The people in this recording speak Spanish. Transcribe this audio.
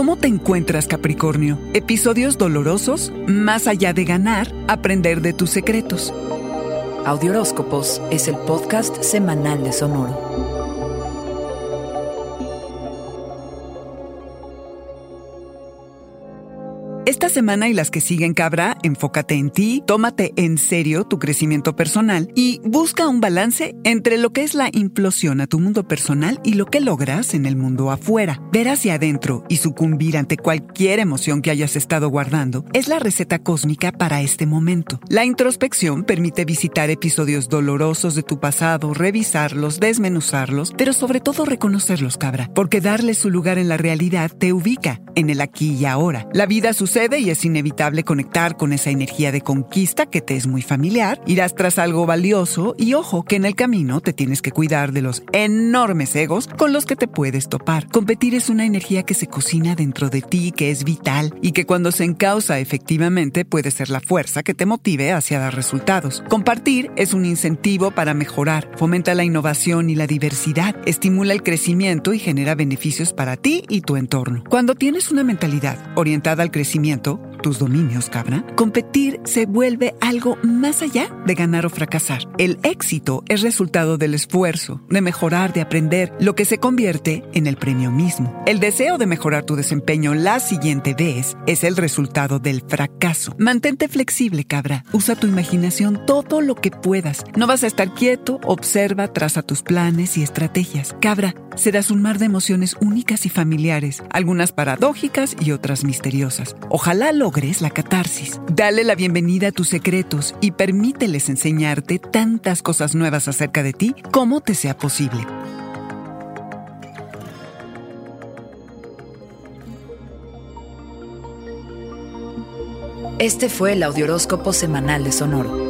¿Cómo te encuentras, Capricornio? Episodios dolorosos, más allá de ganar, aprender de tus secretos. Audioróscopos es el podcast semanal de Sonoro. Esta semana y las que siguen, Cabra, enfócate en ti, tómate en serio tu crecimiento personal y busca un balance entre lo que es la implosión a tu mundo personal y lo que logras en el mundo afuera. Ver hacia adentro y sucumbir ante cualquier emoción que hayas estado guardando es la receta cósmica para este momento. La introspección permite visitar episodios dolorosos de tu pasado, revisarlos, desmenuzarlos, pero sobre todo reconocerlos, Cabra, porque darle su lugar en la realidad te ubica en el aquí y ahora. La vida sucede y es inevitable conectar con esa energía de conquista que te es muy familiar. Irás tras algo valioso y ojo que en el camino te tienes que cuidar de los enormes egos con los que te puedes topar. Competir es una energía que se cocina dentro de ti, que es vital y que cuando se encausa efectivamente puede ser la fuerza que te motive hacia dar resultados. Compartir es un incentivo para mejorar, fomenta la innovación y la diversidad, estimula el crecimiento y genera beneficios para ti y tu entorno. Cuando tienes una mentalidad orientada al crecimiento, tus dominios, cabra, competir se vuelve algo más allá de ganar o fracasar. El éxito es resultado del esfuerzo, de mejorar, de aprender, lo que se convierte en el premio mismo. El deseo de mejorar tu desempeño la siguiente vez es el resultado del fracaso. Mantente flexible, cabra. Usa tu imaginación todo lo que puedas. No vas a estar quieto, observa, traza tus planes y estrategias. Cabra, serás un mar de emociones únicas y familiares, algunas paradójicas y otras misteriosas. Ojalá logres la catarsis. Dale la bienvenida a tus secretos y permíteles enseñarte tantas cosas nuevas acerca de ti como te sea posible. Este fue el Audioróscopo Semanal de Sonoro.